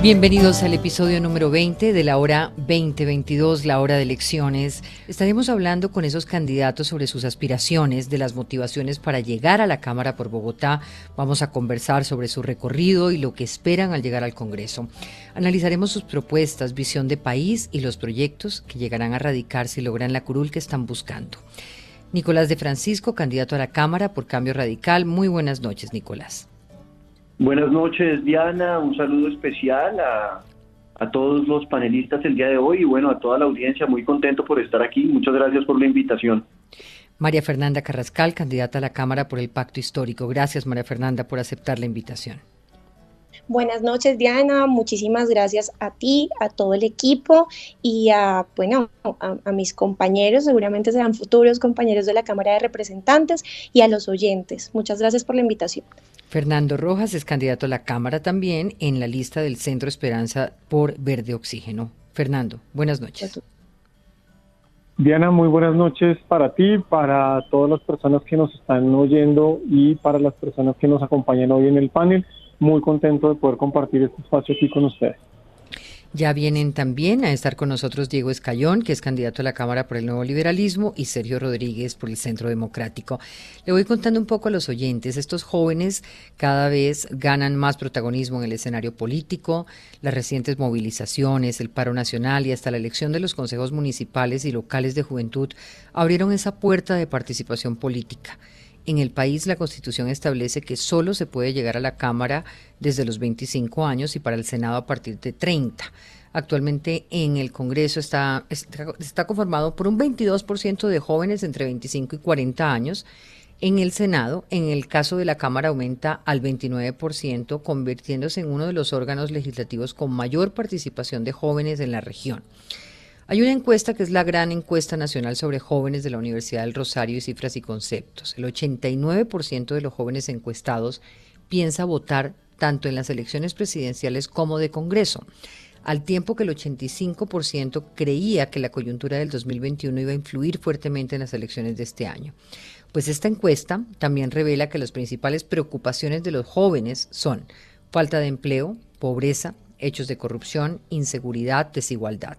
Bienvenidos al episodio número 20 de la hora 2022, la hora de elecciones. Estaremos hablando con esos candidatos sobre sus aspiraciones, de las motivaciones para llegar a la Cámara por Bogotá. Vamos a conversar sobre su recorrido y lo que esperan al llegar al Congreso. Analizaremos sus propuestas, visión de país y los proyectos que llegarán a radicar si logran la curul que están buscando. Nicolás de Francisco, candidato a la Cámara por Cambio Radical. Muy buenas noches, Nicolás. Buenas noches, Diana. Un saludo especial a, a, todos los panelistas el día de hoy y bueno, a toda la audiencia. Muy contento por estar aquí. Muchas gracias por la invitación. María Fernanda Carrascal, candidata a la Cámara por el Pacto Histórico. Gracias, María Fernanda, por aceptar la invitación. Buenas noches, Diana. Muchísimas gracias a ti, a todo el equipo y a, bueno, a, a, mis compañeros, seguramente serán futuros compañeros de la Cámara de Representantes y a los oyentes. Muchas gracias por la invitación. Fernando Rojas es candidato a la Cámara también en la lista del Centro Esperanza por Verde Oxígeno. Fernando, buenas noches. Diana, muy buenas noches para ti, para todas las personas que nos están oyendo y para las personas que nos acompañan hoy en el panel. Muy contento de poder compartir este espacio aquí con ustedes. Ya vienen también a estar con nosotros Diego Escayón, que es candidato a la Cámara por el Nuevo Liberalismo, y Sergio Rodríguez por el Centro Democrático. Le voy contando un poco a los oyentes. Estos jóvenes cada vez ganan más protagonismo en el escenario político. Las recientes movilizaciones, el paro nacional y hasta la elección de los consejos municipales y locales de juventud abrieron esa puerta de participación política. En el país la Constitución establece que solo se puede llegar a la Cámara desde los 25 años y para el Senado a partir de 30. Actualmente en el Congreso está, conformado por un 22% de jóvenes entre 25 y 40 años. En el Senado, en el caso de la Cámara, aumenta al 29%, convirtiéndose en uno de los órganos legislativos con mayor participación de jóvenes en la región. Hay una encuesta que es la gran encuesta nacional sobre jóvenes de la Universidad del Rosario y Cifras y Conceptos. El 89% de los jóvenes encuestados piensa votar tanto en las elecciones presidenciales como de Congreso, al tiempo que el 85% creía que la coyuntura del 2021 iba a influir fuertemente en las elecciones de este año. Pues esta encuesta también revela que las principales preocupaciones de los jóvenes son falta de empleo, pobreza, hechos de corrupción, inseguridad, desigualdad.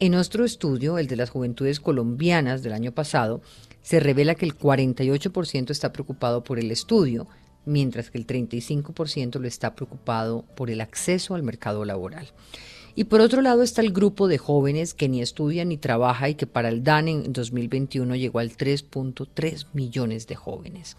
En nuestro estudio, el de las juventudes colombianas del año pasado, se revela que el 48% está preocupado por el estudio, mientras que el 35% lo está preocupado por el acceso al mercado laboral. Y por otro lado está el grupo de jóvenes que ni estudia ni trabaja y que para el DAN en 2021 llegó al 3.3 millones de jóvenes.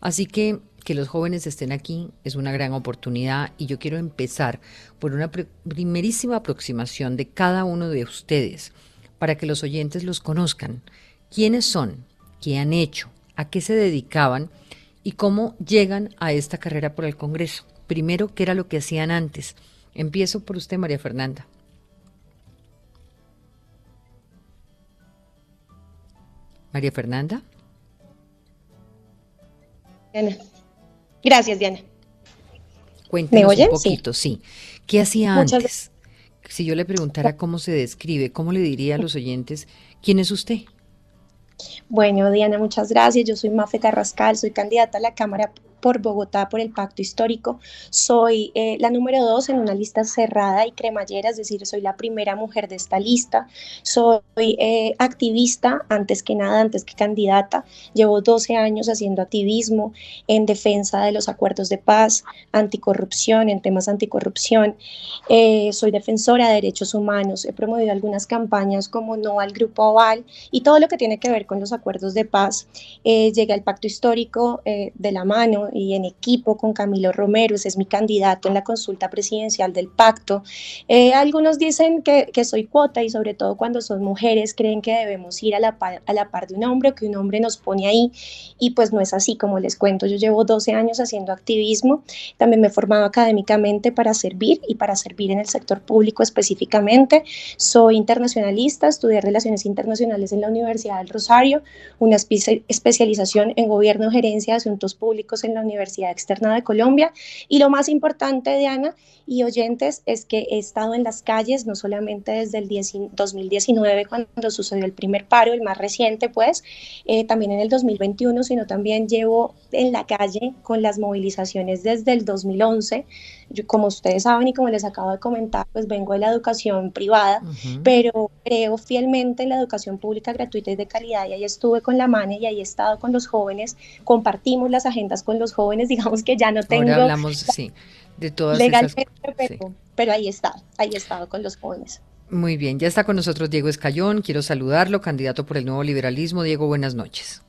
Así que que los jóvenes estén aquí es una gran oportunidad y yo quiero empezar por una primerísima aproximación de cada uno de ustedes para que los oyentes los conozcan. ¿Quiénes son? ¿Qué han hecho? ¿A qué se dedicaban? ¿Y cómo llegan a esta carrera por el Congreso? Primero, ¿qué era lo que hacían antes? Empiezo por usted, María Fernanda. María Fernanda. Gracias, Diana. Cuéntenos un poquito, sí. ¿Qué hacía antes? Si yo le preguntara cómo se describe, ¿cómo le diría a los oyentes quién es usted? Bueno, Diana, muchas gracias. Yo soy Mafe Carrascal, soy candidata a la Cámara por Bogotá por el Pacto Histórico. Soy eh, la número dos en una lista cerrada y cremallera, es decir, soy la primera mujer de esta lista. Soy eh, activista, antes que nada, antes que candidata. Llevo 12 años haciendo activismo en defensa de los acuerdos de paz, anticorrupción, en temas anticorrupción. Eh, soy defensora de derechos humanos. He promovido algunas campañas como No al Grupo Oval y todo lo que tiene que ver con los acuerdos de paz. llegué al Pacto Histórico de la mano y en equipo con Camilo Romero, es mi candidato en la consulta presidencial del pacto. Eh, algunos dicen que, que, soy cuota y sobre todo cuando son mujeres creen que debemos ir a la, par, a la par de un hombre o que un hombre nos pone ahí y pues no es así como les cuento. Yo llevo 12 años haciendo activismo, también me he formado académicamente para servir y para servir en el sector público específicamente. Soy internacionalista, estudié relaciones internacionales en la Universidad del Rosario, una especialización en gobierno, gerencia de asuntos públicos en la Universidad Externa de Colombia. Y lo más importante, Diana y oyentes, es que he estado en las calles, no solamente desde el 2019, cuando sucedió el primer paro, el más reciente, pues, eh, también en el 2021, sino también llevo en la calle con las movilizaciones desde el 2011. Yo, como ustedes saben y como les acabo de comentar, pues vengo de la educación privada, pero creo fielmente en la educación pública gratuita y de calidad y ahí estuve con la MANE y ahí he estado con los jóvenes, compartimos las agendas con los jóvenes, digamos que ya no tengo... Ahora hablamos, sí, de todas legalmente, pero, pero ahí está, ahí he estado con los jóvenes. Muy bien, ya está con nosotros Diego Escayón, quiero saludarlo, candidato por el nuevo liberalismo. Diego, buenas noches.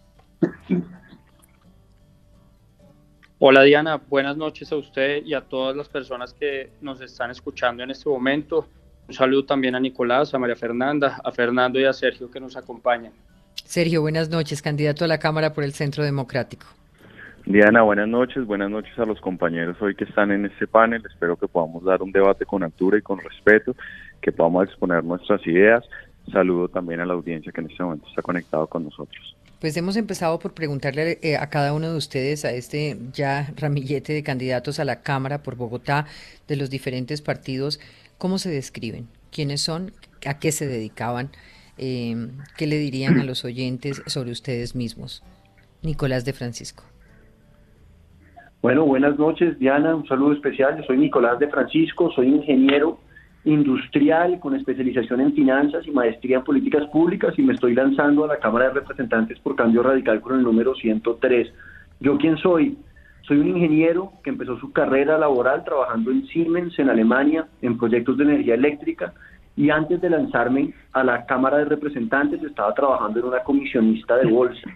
Hola Diana, buenas noches a usted y a todas las personas que nos están escuchando en este momento. Un saludo también a Nicolás, a María Fernanda, a Fernando y a Sergio que nos acompañan. Sergio, buenas noches, candidato a la Cámara por el Centro Democrático. Diana, buenas noches, buenas noches a los compañeros hoy que están en este panel. Espero que podamos dar un debate con altura y con respeto, que podamos exponer nuestras ideas. Saludo también a la audiencia que en este momento está conectado con nosotros. Pues hemos empezado por preguntarle eh, a cada uno de ustedes, a este ya ramillete de candidatos a la Cámara por Bogotá de los diferentes partidos, ¿cómo se describen? ¿Quiénes son? ¿A qué se dedicaban? Eh, ¿Qué le dirían a los oyentes sobre ustedes mismos? Nicolás de Francisco. Bueno, buenas noches, Diana. Un saludo especial. Yo soy Nicolás de Francisco, soy ingeniero industrial con especialización en finanzas y maestría en políticas públicas y me estoy lanzando a la Cámara de Representantes por Cambio Radical con el número 103. ¿Yo quién soy? Soy un ingeniero que empezó su carrera laboral trabajando en Siemens en Alemania en proyectos de energía eléctrica y antes de lanzarme a la Cámara de Representantes estaba trabajando en una comisionista de bolsa.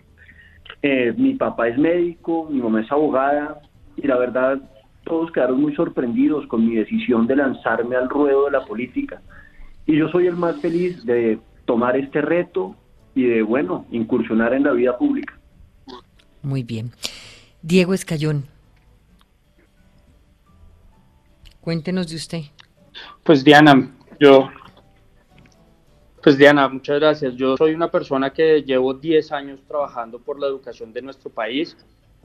Eh, mi papá es médico, mi mamá es abogada, y la verdad todos quedaron muy sorprendidos con mi decisión de lanzarme al ruedo de la política. Y yo soy el más feliz de tomar este reto y de, bueno, incursionar en la vida pública. Muy bien. Diego Escayón, cuéntenos de usted. Pues Diana, yo, pues Diana, muchas gracias. Yo soy una persona que llevo 10 años trabajando por la educación de nuestro país.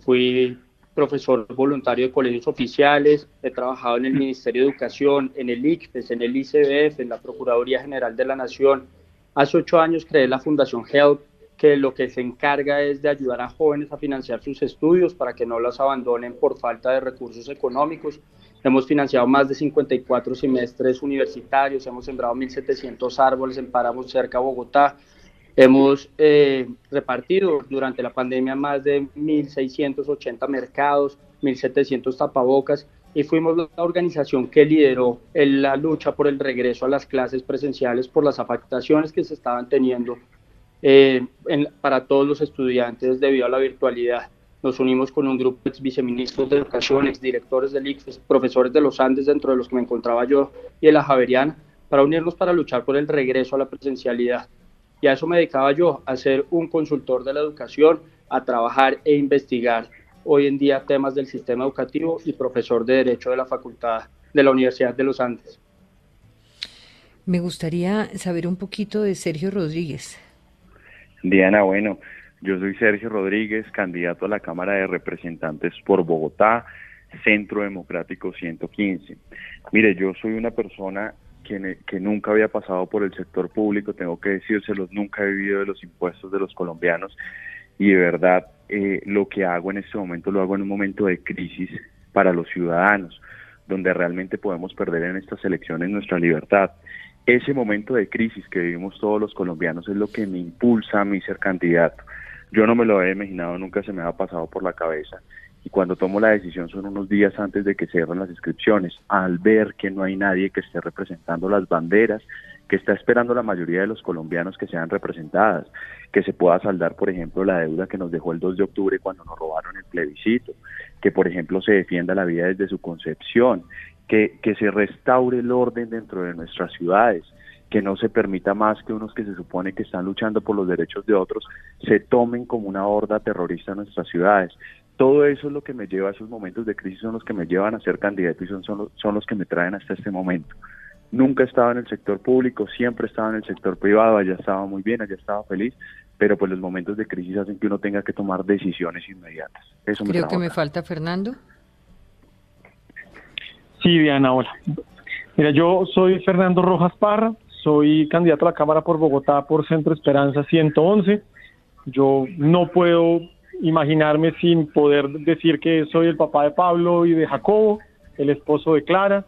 Fui profesor voluntario de colegios oficiales, he trabajado en el Ministerio de Educación, en el ICFES, en el ICBF, en la Procuraduría General de la Nación. Hace ocho años creé la Fundación Help, que lo que se encarga es de ayudar a jóvenes a financiar sus estudios para que no los abandonen por falta de recursos económicos. Hemos financiado más de 54 semestres universitarios, hemos sembrado 1.700 árboles en páramos cerca de Bogotá, Hemos eh, repartido durante la pandemia más de 1.680 mercados, 1.700 tapabocas y fuimos la organización que lideró en la lucha por el regreso a las clases presenciales por las afectaciones que se estaban teniendo eh, para todos los estudiantes debido a la virtualidad. Nos unimos con un grupo de viceministros de educación, exdirectores del ICFES, profesores de los Andes, dentro de los que me encontraba yo, y de la Javeriana, para unirnos para luchar por el regreso a la presencialidad. Y a eso me dedicaba yo, a ser un consultor de la educación, a trabajar e investigar hoy en día temas del sistema educativo y profesor de Derecho de la Facultad de la Universidad de los Andes. Me gustaría saber un poquito de Sergio Rodríguez. Diana, bueno, yo soy Sergio Rodríguez, candidato a la Cámara de Representantes por Bogotá, Centro Democrático 115. Mire, yo soy una persona que, nunca había pasado por el sector público, tengo que decírselos, nunca he vivido de los impuestos de los colombianos y de verdad eh, lo que hago en este momento lo hago en un momento de crisis para los ciudadanos, donde realmente podemos perder en estas elecciones nuestra libertad. Ese momento de crisis que vivimos todos los colombianos es lo que me impulsa a mí ser candidato. Yo no me lo había imaginado, nunca se me ha pasado por la cabeza y cuando tomo la decisión son unos días antes de que cierren las inscripciones, al ver que no hay nadie que esté representando las banderas que está esperando la mayoría de los colombianos que sean representadas, que se pueda saldar, por ejemplo, la deuda que nos dejó el 2 de octubre cuando nos robaron el plebiscito, que, por ejemplo, se defienda la vida desde su concepción, que, que se restaure el orden dentro de nuestras ciudades, que no se permita más que unos que se supone que están luchando por los derechos de otros se tomen como una horda terrorista en nuestras ciudades. Todo eso es lo que me lleva a esos momentos de crisis, son los que me llevan a ser candidato y son, son, los, son los que me traen hasta este momento. Nunca estaba en el sector público, siempre estaba en el sector privado, allá estaba muy bien, allá estaba feliz, pero pues los momentos de crisis hacen que uno tenga que tomar decisiones inmediatas. Eso Creo que me falta Fernando. Sí, Diana, hola. Mira, yo soy Fernando Rojas Parra, soy candidato a la Cámara por Bogotá por Centro Esperanza 111. Yo no puedo imaginarme sin poder decir que soy el papá de Pablo y de Jacobo, el esposo de Clara.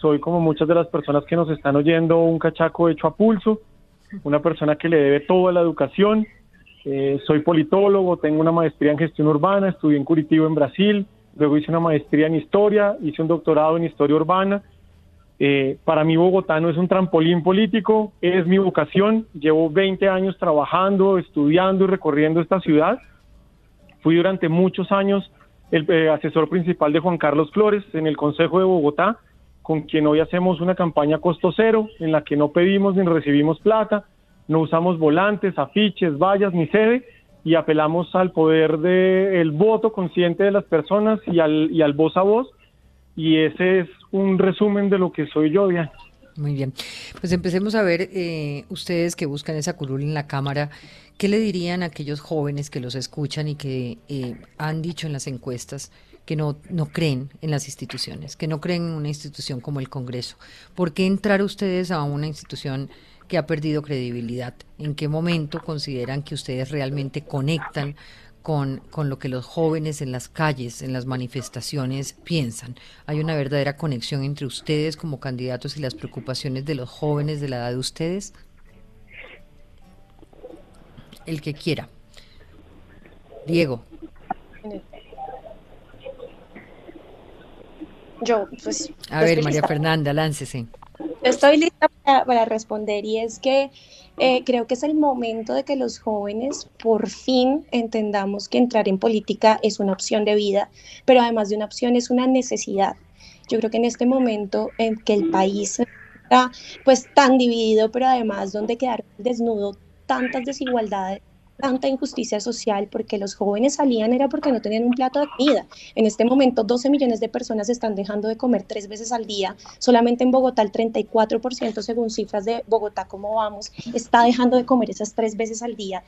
Soy como muchas de las personas que nos están oyendo un cachaco hecho a pulso, una persona que le debe todo a la educación. Eh, soy politólogo, tengo una maestría en gestión urbana, estudié en Curitiba en Brasil, luego hice una maestría en historia, hice un doctorado en historia urbana eh, para mí Bogotá no es un trampolín político, es mi vocación. Llevo 20 años trabajando, estudiando y recorriendo esta ciudad. Fui durante muchos años el eh, asesor principal de Juan Carlos Flores en el Consejo de Bogotá, con quien hoy hacemos una campaña costo cero, en la que no pedimos ni recibimos plata, no usamos volantes, afiches, vallas ni sede, y apelamos al poder del voto consciente de las personas y al, y al voz a voz y ese es un resumen de lo que soy yo, Diana. Muy bien, pues empecemos a ver, eh, ustedes que buscan esa curul en la Cámara, ¿qué le dirían a aquellos jóvenes que los escuchan y que eh, han dicho en las encuestas que no, no creen en las instituciones, que no creen en una institución como el Congreso? ¿Por qué entrar ustedes a una institución que ha perdido credibilidad? ¿En qué momento consideran que ustedes realmente conectan con, con, lo que los jóvenes en las calles, en las manifestaciones piensan. Hay una verdadera conexión entre ustedes como candidatos y las preocupaciones de los jóvenes de la edad de ustedes. El que quiera. Diego. Yo, pues. A ver, María Fernanda, láncese. Estoy lista para, responder y es que eh, creo que es el momento de que los jóvenes por fin entendamos que entrar en política es una opción de vida, pero además de una opción es una necesidad. Yo creo que en este momento en que el país está pues tan dividido, pero además donde quedar desnudo tantas desigualdades tanta injusticia social porque los jóvenes salían era porque no tenían un plato de comida. En este momento 12 millones de personas están dejando de comer tres veces al día. Solamente en Bogotá el 34% según cifras de Bogotá, ¿cómo vamos? Está dejando de comer esas tres veces al día.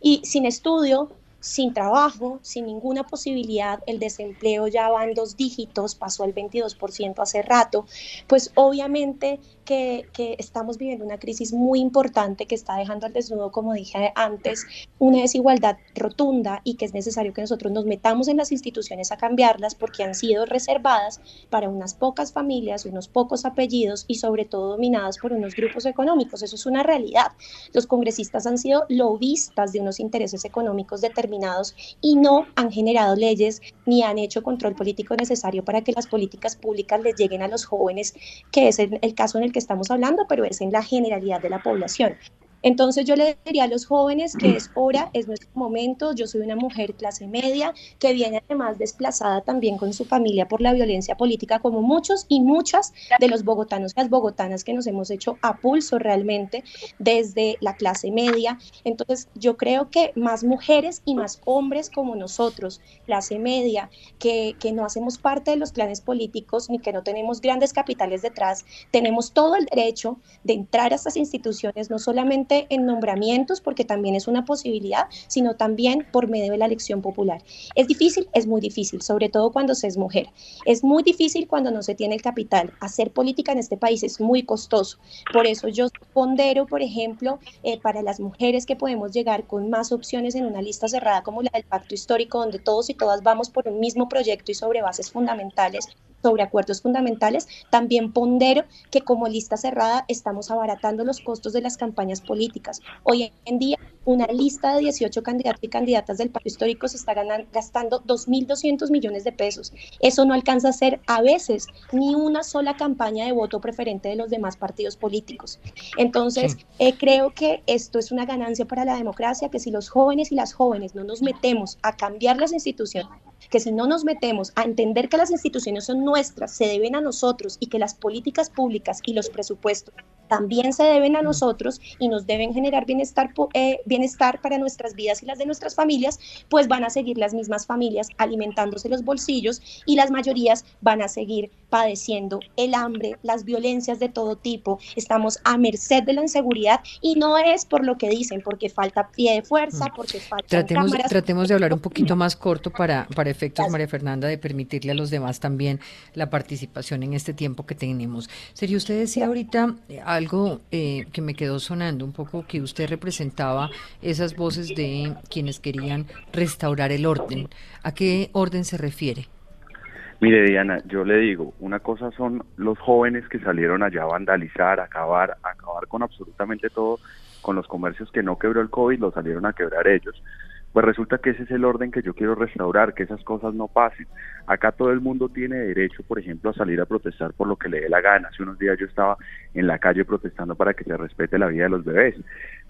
Y sin estudio, sin trabajo, sin ninguna posibilidad, el desempleo ya va en dos dígitos, pasó al 22% hace rato, pues obviamente que, estamos viviendo una crisis muy importante que está dejando al desnudo, como dije antes, una desigualdad rotunda y que es necesario que nosotros nos metamos en las instituciones a cambiarlas porque han sido reservadas para unas pocas familias, unos pocos apellidos y sobre todo dominadas por unos grupos económicos. Eso es una realidad. Los congresistas han sido lobistas de unos intereses económicos determinados y no han generado leyes ni han hecho control político necesario para que las políticas públicas les lleguen a los jóvenes, que es el, el caso en el que estamos hablando, pero es en la generalidad de la población. Entonces yo le diría a los jóvenes que es hora, es nuestro momento. Yo soy una mujer clase media que viene además desplazada también con su familia por la violencia política, como muchos y muchas de los bogotanos y las bogotanas que nos hemos hecho a pulso realmente desde la clase media. Entonces yo creo que más mujeres y más hombres como nosotros, clase media, que, que no hacemos parte de los planes políticos ni que no tenemos grandes capitales detrás, tenemos todo el derecho de entrar a estas instituciones, no solamente en nombramientos, porque también es una posibilidad, sino también por medio de la elección popular. ¿Es difícil? Es muy difícil, sobre todo cuando se es mujer. Es muy difícil cuando no se tiene el capital. Hacer política en este país es muy costoso. Por eso yo pondero, por ejemplo, eh, para las mujeres que podemos llegar con más opciones en una lista cerrada como la del pacto histórico, donde todos y todas vamos por un mismo proyecto y sobre bases fundamentales, sobre acuerdos fundamentales, también pondero que como lista cerrada estamos abaratando los costos de las campañas políticas. Hoy en día una lista de 18 candidatos y candidatas del pacto histórico se está gastando 2.200 millones de pesos. Eso no alcanza a ser a veces ni una sola campaña de voto preferente de los demás partidos políticos. Entonces, eh, creo que esto es una ganancia para la democracia, que si los jóvenes y las jóvenes no nos metemos a cambiar las instituciones, que si no nos metemos a entender que las instituciones son nuestras, se deben a nosotros y que las políticas públicas y los presupuestos también se deben a nosotros y nos deben generar bienestar, eh, bienestar para nuestras vidas y las de nuestras familias, pues van a seguir las mismas familias alimentándose los bolsillos y las mayorías van a seguir padeciendo el hambre, las violencias de todo tipo. Estamos a merced de la inseguridad y no es por lo que dicen, porque falta pie de fuerza, mm. porque falta... Tratemos, tratemos de hablar un poquito más corto para, para efectos, María Fernanda, de permitirle a los demás también la participación en este tiempo que tenemos. Sería usted decía ahorita eh, algo eh, que me quedó sonando un poco, que usted representaba esas voces de quienes querían restaurar el orden. ¿A qué orden se refiere? Mire, Diana, yo le digo, una cosa son los jóvenes que salieron allá a vandalizar, a acabar, a acabar con absolutamente todo, con los comercios que no quebró el COVID, lo salieron a quebrar ellos. Pues resulta que ese es el orden que yo quiero restaurar, que esas cosas no pasen. Acá todo el mundo tiene derecho, por ejemplo, a salir a protestar por lo que le dé la gana. Hace unos días yo estaba en la calle protestando para que se respete la vida de los bebés,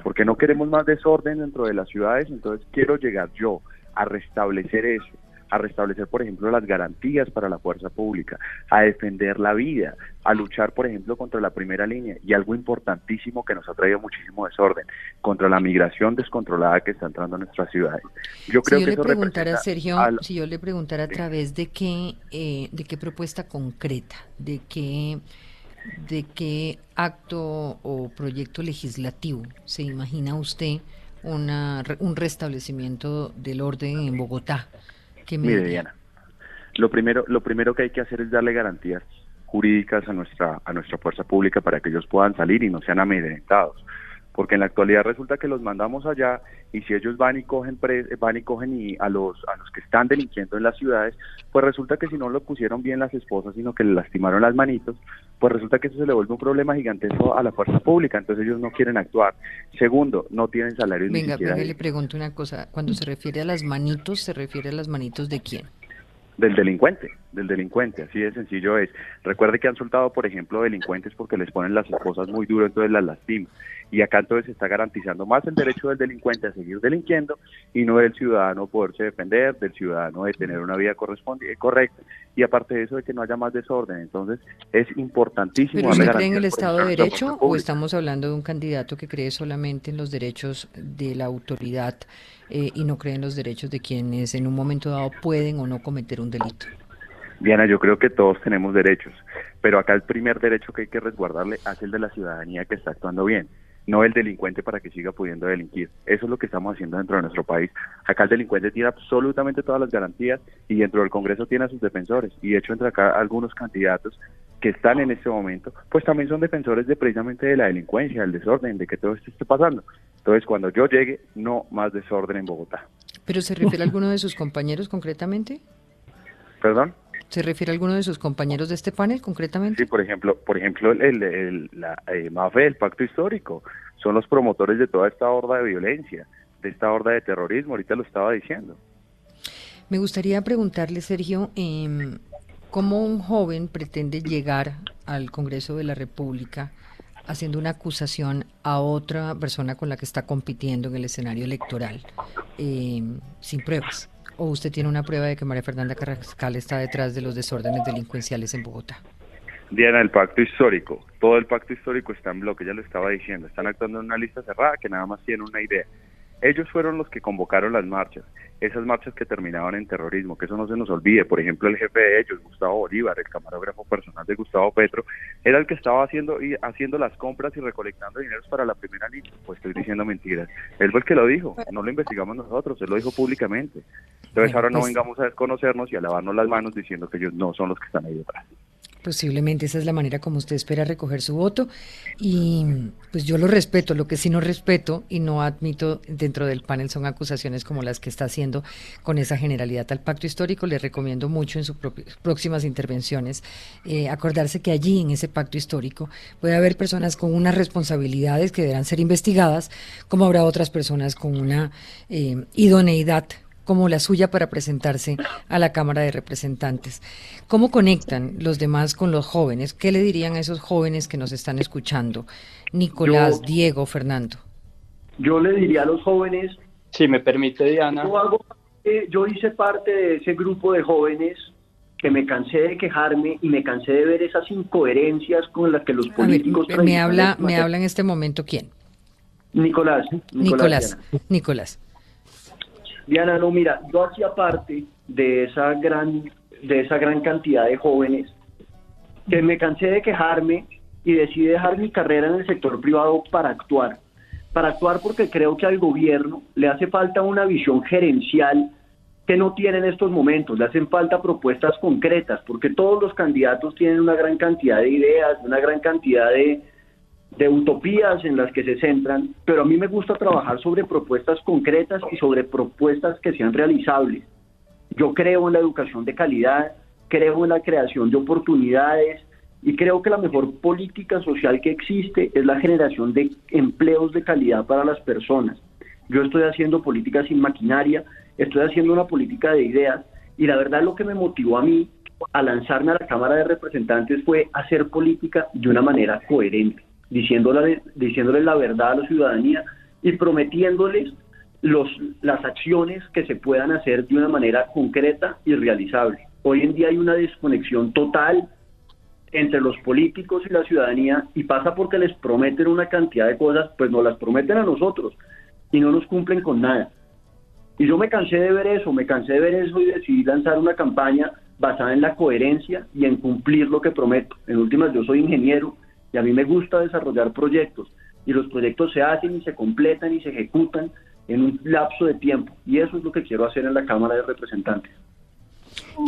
porque no queremos más desorden dentro de las ciudades, entonces quiero llegar yo a restablecer eso a restablecer, por ejemplo, las garantías para la fuerza pública, a defender la vida, a luchar, por ejemplo, contra la primera línea y algo importantísimo que nos ha traído muchísimo desorden, contra la migración descontrolada que está entrando a nuestras ciudades. Yo creo si yo le preguntara, Sergio, si yo le preguntara a través de qué, eh, de qué propuesta concreta, de qué de qué acto o proyecto legislativo se imagina usted una, un restablecimiento del orden en Bogotá Mire, Diana, lo primero, lo primero que hay que hacer es darle garantías jurídicas a nuestra, a nuestra fuerza pública para que ellos puedan salir y no sean amedrentados. Porque en la actualidad resulta que los mandamos allá y si ellos van y cogen van y cogen y a los a los que están delinquiendo en las ciudades, pues resulta que si no lo pusieron bien las esposas, sino que le lastimaron las manitos, pues resulta que eso se le vuelve un problema gigantesco a la fuerza pública, entonces ellos no quieren actuar. Segundo, no tienen salarios Venga, ni le pregunto una cosa, cuando se refiere a las manitos, ¿se refiere a las manitos de quién? Del delincuente, del delincuente, así de sencillo es. Recuerde que han soltado, por ejemplo, delincuentes porque les ponen las esposas muy duro, entonces las lastiman. Y acá entonces se está garantizando más el derecho del delincuente a seguir delinquiendo y no del ciudadano poderse defender, del ciudadano de tener una vida correspondiente, correcta y aparte de eso de que no haya más desorden. Entonces es importantísimo. ¿Pero usted cree en el Estado de Derecho o estamos hablando de un candidato que cree solamente en los derechos de la autoridad eh, y no cree en los derechos de quienes en un momento dado pueden o no cometer un delito? Diana, yo creo que todos tenemos derechos, pero acá el primer derecho que hay que resguardarle es el de la ciudadanía que está actuando bien no el delincuente para que siga pudiendo delinquir. Eso es lo que estamos haciendo dentro de nuestro país. Acá el delincuente tiene absolutamente todas las garantías y dentro del Congreso tiene a sus defensores. Y de hecho entre acá algunos candidatos que están en este momento, pues también son defensores de precisamente de la delincuencia, del desorden, de que todo esto esté pasando. Entonces cuando yo llegue, no más desorden en Bogotá. ¿Pero se refiere a alguno de sus compañeros concretamente? ¿Perdón? ¿Se refiere a alguno de sus compañeros de este panel concretamente? Sí, por ejemplo, por ejemplo el, la eh, MAFE, el Pacto Histórico, son los promotores de toda esta horda de violencia, de esta horda de terrorismo, ahorita lo estaba diciendo. Me gustaría preguntarle, Sergio, eh, ¿cómo un joven pretende llegar al Congreso de la República haciendo una acusación a otra persona con la que está compitiendo en el escenario electoral em, sin pruebas? ¿O usted tiene una prueba de que María Fernanda Carrascal está detrás de los desórdenes delincuenciales en Bogotá? Diana, el pacto histórico, todo el pacto histórico está en bloque, ya lo estaba diciendo, están actuando en una lista cerrada que nada más tiene una idea. Ellos fueron los que convocaron las marchas, esas marchas que terminaban en terrorismo, que eso no se nos olvide. Por ejemplo, el jefe de ellos, Gustavo Bolívar, el camarógrafo personal de Gustavo Petro, era el que estaba haciendo y haciendo las compras y recolectando dineros para la primera línea. Pues estoy diciendo mentiras. Él fue el que lo dijo, no lo investigamos nosotros, él lo dijo públicamente. Entonces ahora no pues vengamos a desconocernos y a lavarnos las manos diciendo que ellos no son los que están ahí detrás. Posiblemente esa es la manera como usted espera recoger su voto y pues yo lo respeto, lo que sí no respeto y no admito dentro del panel son acusaciones como las que está haciendo con esa generalidad al pacto histórico. Le recomiendo mucho en sus próximas intervenciones eh, acordarse que allí en ese pacto histórico puede haber personas con unas responsabilidades que deberán ser investigadas, como habrá otras personas con una eh, idoneidad como la suya para presentarse a la Cámara de Representantes. ¿Cómo conectan los demás con los jóvenes? ¿Qué le dirían a esos jóvenes que nos están escuchando? Nicolás, Diego, Fernando. Yo le diría a los jóvenes... Si me permite, Diana. Yo, yo hice parte de ese grupo de jóvenes que me cansé de quejarme y me cansé de ver esas incoherencias con las que los políticos... me habla, me habla en este momento quién. Nicolás. Nicolás. Nicolás. Diana, no, mira, yo hacía parte de esa gran, de esa gran cantidad de jóvenes que me cansé de quejarme y decidí dejar mi carrera en el sector privado para actuar. Para actuar porque creo que al gobierno le hace falta una visión gerencial que no tiene en estos momentos, le hacen falta propuestas concretas, porque todos los candidatos tienen una gran cantidad de ideas, una gran cantidad de, de utopías en las que se centran, pero a mí me gusta trabajar sobre propuestas concretas y sobre propuestas que sean realizables. Yo creo en la educación de calidad, creo en la creación de oportunidades y creo que la mejor política social que existe es la generación de empleos de calidad para las personas. Yo estoy haciendo política sin maquinaria, estoy haciendo una política de ideas y la verdad lo que me motivó a mí a lanzarme a la Cámara de Representantes fue hacer política de una manera coherente diciéndole, diciéndoles la verdad a la ciudadanía y prometiéndoles los, las acciones que se puedan hacer de una manera concreta y realizable. Hoy en día hay una desconexión total entre los políticos y la ciudadanía y pasa porque les prometen una cantidad de cosas, pues nos las prometen a nosotros y no nos cumplen con nada. Y yo me cansé de ver eso, me cansé de ver eso y decidí lanzar una campaña basada en la coherencia y en cumplir lo que prometo. En últimas, yo soy ingeniero y a mí me gusta desarrollar proyectos y los proyectos se hacen y se completan y se ejecutan en un lapso de tiempo y eso es lo que quiero hacer en la Cámara de Representantes.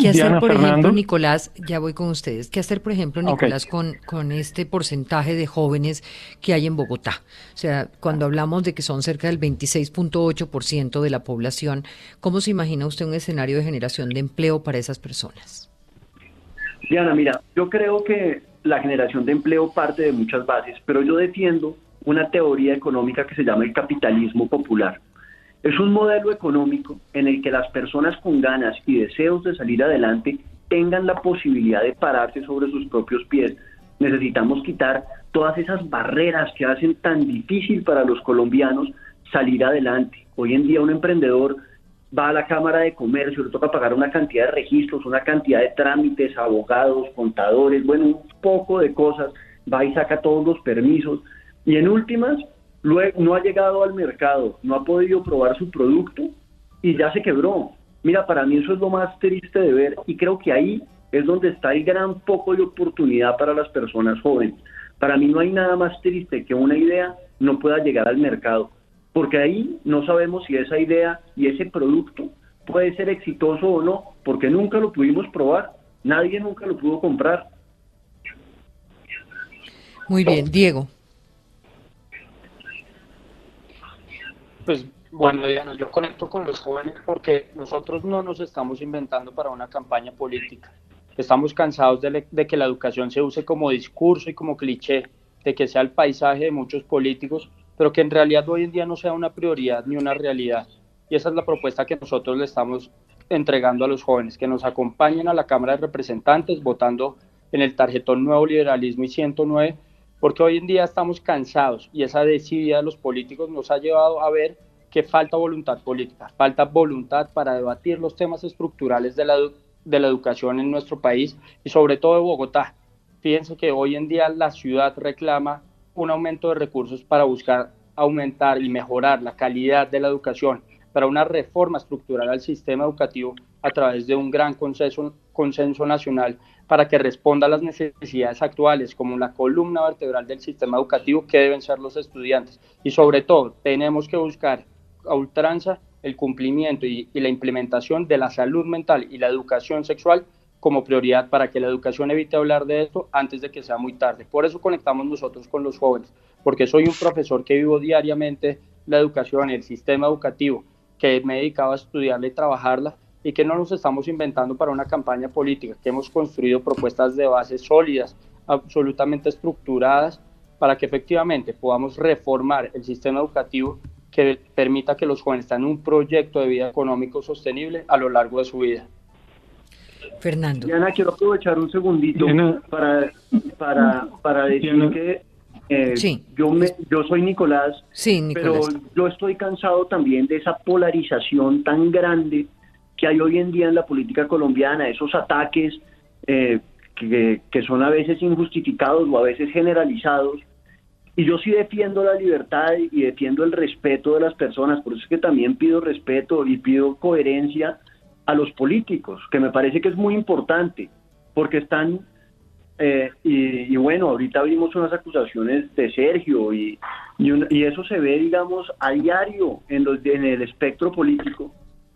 ¿Qué hacer, por ejemplo, Nicolás? Ya voy con ustedes. ¿Qué hacer, por ejemplo, Nicolás, con, con este porcentaje de jóvenes que hay en Bogotá? O sea, cuando hablamos de que son cerca del 26.8% de la población, ¿cómo se imagina usted un escenario de generación de empleo para esas personas? Diana, mira, yo creo que la generación de empleo parte de muchas bases, pero yo defiendo una teoría económica que se llama el capitalismo popular. Es un modelo económico en el que las personas con ganas y deseos de salir adelante tengan la posibilidad de pararse sobre sus propios pies. Necesitamos quitar todas esas barreras que hacen tan difícil para los colombianos salir adelante. Hoy en día un emprendedor va a la Cámara de Comercio, le toca pagar una cantidad de registros, una cantidad de trámites, abogados, contadores, bueno, un poco de cosas, va y saca todos los permisos y en últimas luego no ha llegado al mercado, no ha podido probar su producto y ya se quebró. Mira, para mí eso es lo más triste de ver y creo que ahí es donde está el gran poco de oportunidad para las personas jóvenes. Para mí no hay nada más triste que una idea no pueda llegar al mercado porque ahí no sabemos si esa idea y ese producto puede ser exitoso o no, porque nunca lo pudimos probar, nadie nunca lo pudo comprar. Muy bien, Diego. Pues bueno, Diana, yo conecto con los jóvenes porque nosotros no nos estamos inventando para una campaña política. Estamos cansados de, de que la educación se use como discurso y como cliché, de que sea el paisaje de muchos políticos pero que en realidad hoy en día no sea una prioridad ni una realidad. Y esa es la propuesta que nosotros le estamos entregando a los jóvenes, que nos acompañen a la Cámara de Representantes votando en el tarjetón Nuevo Liberalismo y 109, porque hoy en día estamos cansados y esa desidia de los políticos nos ha llevado a ver que falta voluntad política, falta voluntad para debatir los temas estructurales de la, de la educación en nuestro país y sobre todo de Bogotá. Fíjense que hoy en día la ciudad reclama un aumento de recursos para buscar aumentar y mejorar la calidad de la educación, para una reforma estructural al sistema educativo a través de un gran consenso, consenso nacional para que responda a las necesidades actuales como la columna vertebral del sistema educativo que deben ser los estudiantes. Y sobre todo, tenemos que buscar a ultranza el cumplimiento y, y la implementación de la salud mental y la educación sexual como prioridad para que la educación evite hablar de esto antes de que sea muy tarde. Por eso conectamos nosotros con los jóvenes, porque soy un profesor que vivo diariamente la educación, el sistema educativo, que me he dedicado a estudiarla y trabajarla y que no nos estamos inventando para una campaña política, que hemos construido propuestas de base sólidas, absolutamente estructuradas, para que efectivamente podamos reformar el sistema educativo que permita que los jóvenes tengan un proyecto de vida económico sostenible a lo largo de su vida. Fernando. Diana, quiero aprovechar un segundito para, para, para decir que eh, yo, me, yo soy Nicolás, pero yo estoy cansado también de esa polarización tan grande que hay hoy en día en la política colombiana, esos ataques eh, que, que, son a veces injustificados o a veces generalizados. Y yo sí defiendo la libertad y defiendo el respeto de las personas, por eso es que también pido respeto y pido coherencia a los políticos, que me parece que es muy importante, porque están, eh, y, bueno, ahorita vimos unas acusaciones de Sergio y, y, eso se ve, digamos, a diario en, los, en el espectro político.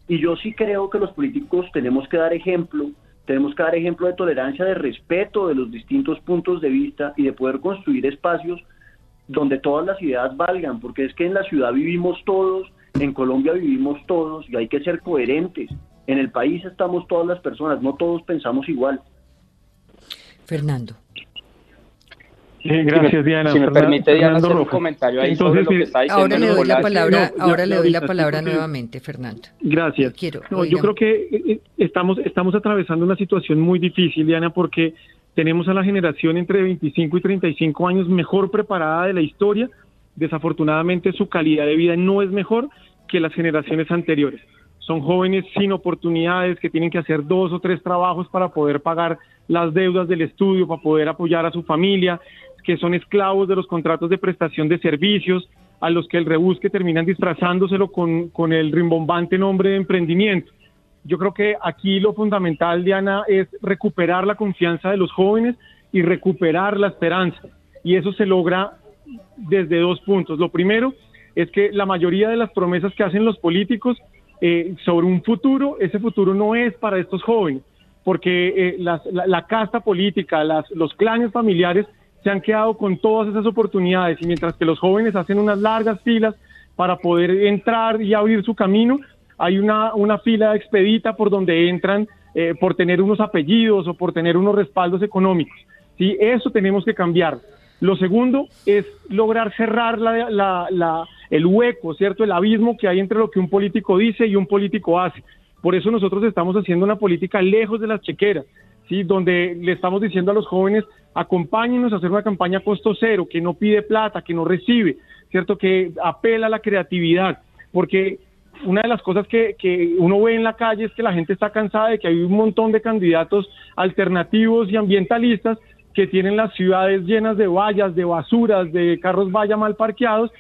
Y yo sí creo que los políticos tenemos que dar ejemplo, tenemos que dar ejemplo de tolerancia, de respeto de los distintos puntos de vista y de poder construir espacios donde todas las ideas valgan, porque es que en la ciudad vivimos todos, en Colombia vivimos todos y hay que ser coherentes. En el país estamos todas las personas, no todos pensamos igual. Fernando. gracias, Diana. Si me permite, Diana, hacer un comentario ahí sobre lo que está diciendo Ahora le doy la palabra, ahora le doy la palabra nuevamente, Fernando. Gracias. Quiero, yo creo que eh, eh, estamos, estamos atravesando una situación muy difícil, Diana, porque tenemos a la generación entre 25 y 35 años mejor preparada de la historia. Desafortunadamente, su calidad de vida no es mejor que las generaciones anteriores son jóvenes sin oportunidades que tienen que hacer dos o tres trabajos para poder pagar las deudas del estudio, para poder apoyar a su familia, que son esclavos de los contratos de prestación de servicios, a los que el rebusque terminan disfrazándoselo con, con el rimbombante nombre de emprendimiento. Yo creo que aquí lo fundamental, Diana, es recuperar la confianza de los jóvenes y recuperar la esperanza. Y eso se logra desde dos puntos. Lo primero es que la mayoría de las promesas que hacen los políticos eh, sobre un futuro, ese futuro no es para estos jóvenes, porque eh, la, casta política, los clanes familiares se han quedado con todas esas oportunidades y mientras que los jóvenes hacen unas largas filas para poder entrar y abrir su camino, hay una, una fila expedita por donde entran eh, por tener unos apellidos o por tener unos respaldos económicos. ¿sí? Eso tenemos que cambiar. Lo segundo es lograr cerrar la, el hueco, ¿cierto? El abismo que hay entre lo que un político dice y un político hace. Por eso nosotros estamos haciendo una política lejos de las chequeras, ¿sí? Donde le estamos diciendo a los jóvenes, acompáñenos a hacer una campaña costo cero, que no pide plata, que no recibe, ¿cierto? Que apela a la creatividad, porque una de las cosas que, que, uno ve en la calle es que la gente está cansada de que hay un montón de candidatos alternativos y ambientalistas que tienen las ciudades llenas de vallas, de basuras, de carros valla mal parqueados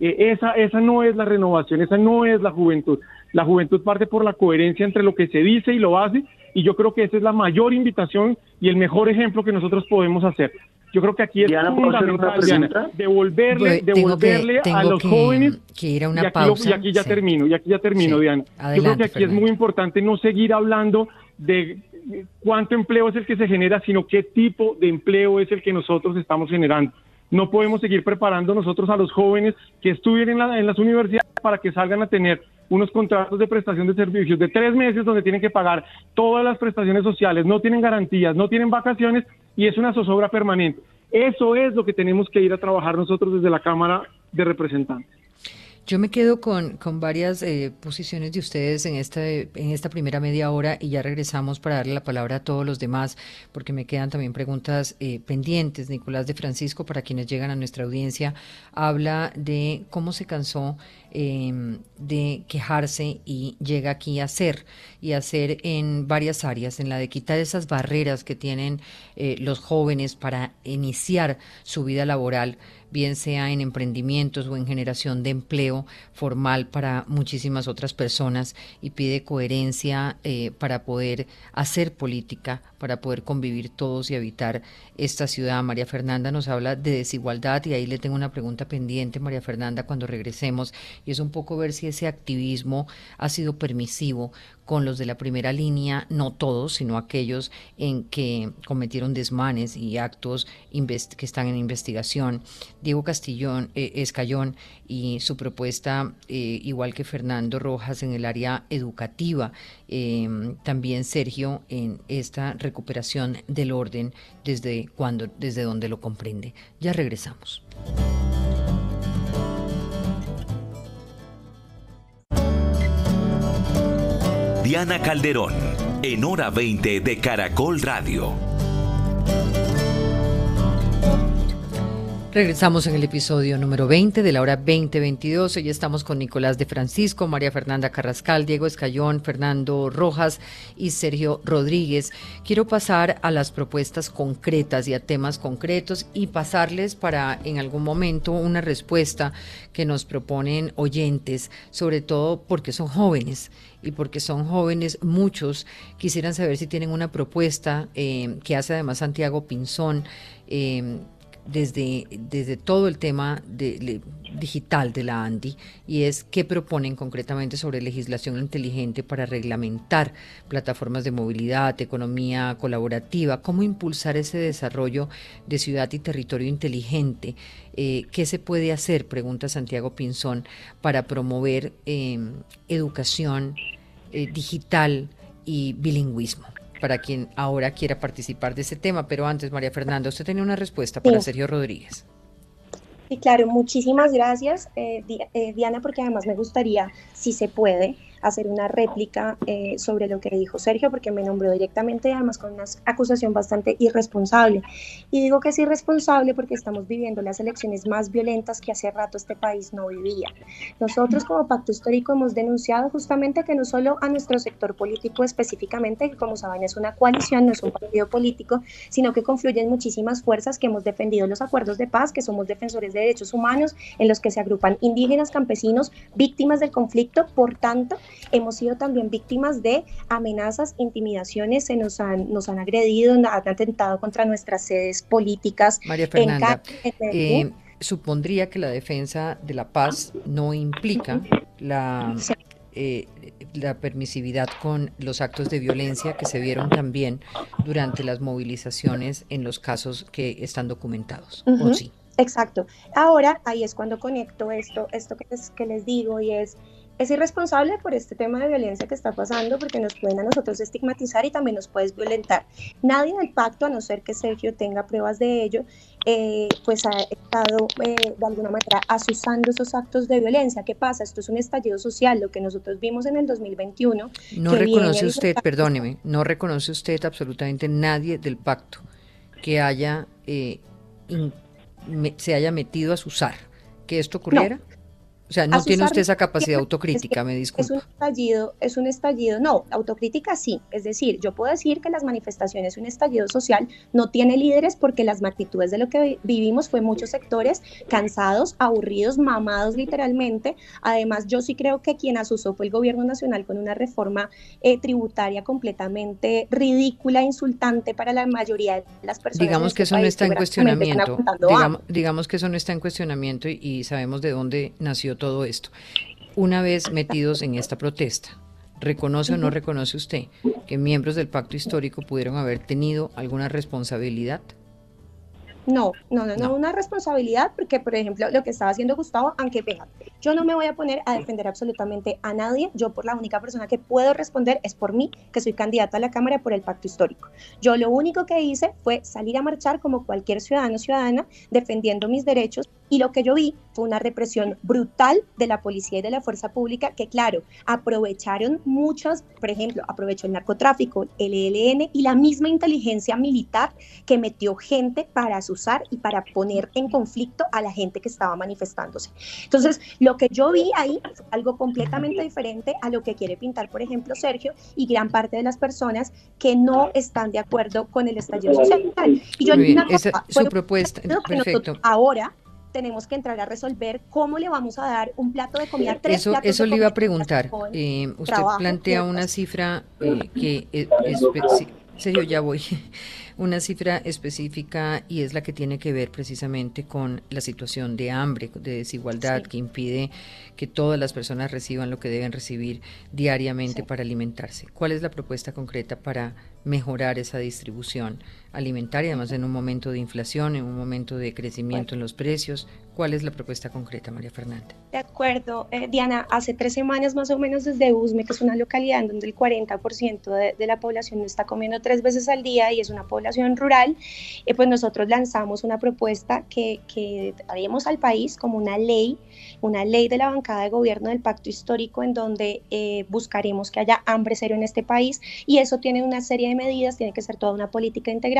eh, esa, esa no es la renovación, esa no es la juventud. La juventud parte por la coherencia entre lo que se dice y lo hace, y yo creo que esa es la mayor invitación y el mejor ejemplo que nosotros podemos hacer. Yo creo que aquí es fundamental, devolverle, devolverle a los jóvenes que ir a una y aquí, pausa. y aquí ya termino, y aquí ya termino, Diana. yo creo que aquí es muy importante no seguir hablando de cuánto empleo es el que se genera, sino qué tipo de empleo es el que nosotros estamos generando. No podemos seguir preparando nosotros a los jóvenes que estudien en, en las universidades para que salgan a tener unos contratos de prestación de servicios de tres meses donde tienen que pagar todas las prestaciones sociales, no tienen garantías, no tienen vacaciones y es una zozobra permanente. Eso es lo que tenemos que ir a trabajar nosotros desde la Cámara de Representantes. Yo me quedo con, con varias eh, posiciones de ustedes en esta, en esta primera media hora y ya regresamos para darle la palabra a todos los demás, porque me quedan también preguntas eh, pendientes. Nicolás de Francisco, para quienes llegan a nuestra audiencia, habla de cómo se cansó em, de quejarse y llega aquí a hacer, y hacer en varias áreas, en la de quitar esas barreras que tienen eh, los jóvenes para iniciar su vida laboral bien sea en emprendimientos o en generación de empleo formal para muchísimas otras personas y pide coherencia eh, para poder hacer política, para poder convivir todos y habitar esta ciudad. María Fernanda nos habla de desigualdad y ahí le tengo una pregunta pendiente, María Fernanda, cuando regresemos, y es un poco ver si ese activismo ha sido permisivo con los de la primera línea, no todos, sino aquellos en que cometieron desmanes y actos que están en investigación. Diego Castillón, eh, Escayón y su propuesta, eh, igual que Fernando Rojas en el área educativa, em, también Sergio en esta recuperación del orden desde cuando, desde donde lo comprende. Ya regresamos. Diana Calderón, en hora 20 de Caracol Radio. Regresamos en el episodio número 20 de la hora 2022. Hoy estamos con Nicolás de Francisco, María Fernanda Carrascal, Diego Escayón, Fernando Rojas y Sergio Rodríguez. Quiero pasar a las propuestas concretas y a temas concretos y pasarles para en algún momento una respuesta que nos proponen oyentes, sobre todo porque son jóvenes y porque son jóvenes, muchos quisieran saber si tienen una propuesta eh, que hace además Santiago Pinzón. Eh, desde, desde todo el tema de, digital de la ANDI y es qué proponen concretamente sobre legislación inteligente para reglamentar plataformas de movilidad, economía colaborativa, cómo impulsar ese desarrollo de ciudad y territorio inteligente. Eh, ¿Qué se puede hacer, pregunta Santiago Pinzón, para promover em, educación eh, digital y bilingüismo? Para quien ahora quiera participar de ese tema. Pero antes, María Fernanda, usted tenía una respuesta para Sergio Rodríguez. Sí, claro, muchísimas gracias, eh, eh, Diana, porque además me gustaría, si se puede, hacer una réplica eh, sobre lo que dijo Sergio, porque me nombró directamente, además con una acusación bastante irresponsable. Y digo que es irresponsable porque estamos viviendo las elecciones más violentas que hace rato este país no vivía. Nosotros como Pacto Histórico hemos denunciado justamente que no solo a nuestro sector político específicamente, que como saben es una coalición, no es un partido político, sino que confluyen muchísimas fuerzas que hemos defendido los acuerdos de paz, que somos defensores de derechos humanos, en los que se agrupan indígenas, campesinos, víctimas del conflicto. Por tanto, hemos sido también víctimas de amenazas, intimidaciones, se nos han, nos han agredido, han atentado contra nuestras sedes políticas. María Fernanda, eh, supondría que la defensa de la paz no implica la... Eh, la permisividad con los actos de violencia que se vieron también durante las movilizaciones en los casos que están documentados. ¿o sí? Exacto. Ahora ahí es cuando conecto esto, esto que, que les digo y es es irresponsable por este tema de violencia que está pasando porque nos pueden a nosotros estigmatizar y también nos puedes violentar. Nadie del pacto, a no ser que Sergio tenga pruebas de ello, eh, pues ha estado eh, de alguna manera asusando esos actos de violencia. ¿Qué pasa? Esto es un estallido social, lo que nosotros vimos en el 2021. No reconoce usted, perdóneme, no reconoce usted absolutamente nadie del pacto que haya eh, se haya metido a asusar que esto ocurriera. O sea, no tiene usted esa capacidad autocrítica, me disculpa. Es un estallido, es un estallido, no, autocrítica sí, es decir, yo puedo decir que las manifestaciones, un estallido social no tiene líderes porque las magnitudes de lo que vivimos fue muchos sectores cansados, aburridos, mamados literalmente. Además, yo sí creo que quien asusó fue el gobierno nacional con una reforma eh, tributaria completamente ridícula, insultante para la mayoría de las personas. Digamos que este eso no está en cuestionamiento. Digamos, digamos, que eso no está en cuestionamiento y sabemos de dónde nació todo esto. Una vez metidos en esta protesta, ¿reconoce o no reconoce usted que miembros del pacto histórico pudieron haber tenido alguna responsabilidad? No, no, no, no, una responsabilidad, porque por ejemplo lo que estaba haciendo Gustavo, aunque venga, yo no me voy a poner a defender absolutamente a nadie, yo por la única persona que puedo responder es por mí, que soy candidata a la Cámara por el Pacto Histórico. Yo lo único que hice fue salir a marchar como cualquier ciudadano o ciudadana, defendiendo mis derechos y lo que yo vi fue una represión brutal de la policía y de la fuerza pública que, claro, aprovecharon muchos, por ejemplo, aprovechó el narcotráfico, el ELN y la misma inteligencia militar que metió gente para y para poner en conflicto a la gente que estaba manifestándose. Entonces, lo que yo vi ahí fue algo completamente diferente a lo que quiere pintar, por ejemplo, Sergio y gran parte de las personas que no están de acuerdo con el estallido social. Y yo Muy bien, esa, su propuesta, perfecto. Ahora tenemos que entrar a resolver cómo le vamos a dar un plato de comida. Tres eso eso le iba a preguntar. Eh, usted plantea una cifra eh, que es, serio, ya voy. Una cifra específica y es la que tiene que ver precisamente con la situación de hambre, de desigualdad que impide que todas las personas reciban lo que deben recibir diariamente para alimentarse. ¿Cuál es la propuesta concreta para mejorar esa distribución alimentaria, además en un momento de inflación, en un momento de crecimiento en los precios? ¿Cuál es la propuesta concreta, María Fernanda? De acuerdo, eh, Diana, hace tres semanas más o menos desde Usme, que es una localidad en donde el 40% de, de, la población está comiendo tres veces al día y es una población rural, eh, pues nosotros lanzamos una propuesta que, que haríamos al país como una ley, una ley de la bancada de gobierno del pacto histórico en donde eh, buscaremos que haya hambre cero en este país y eso tiene una serie de medidas, tiene que ser toda una política integral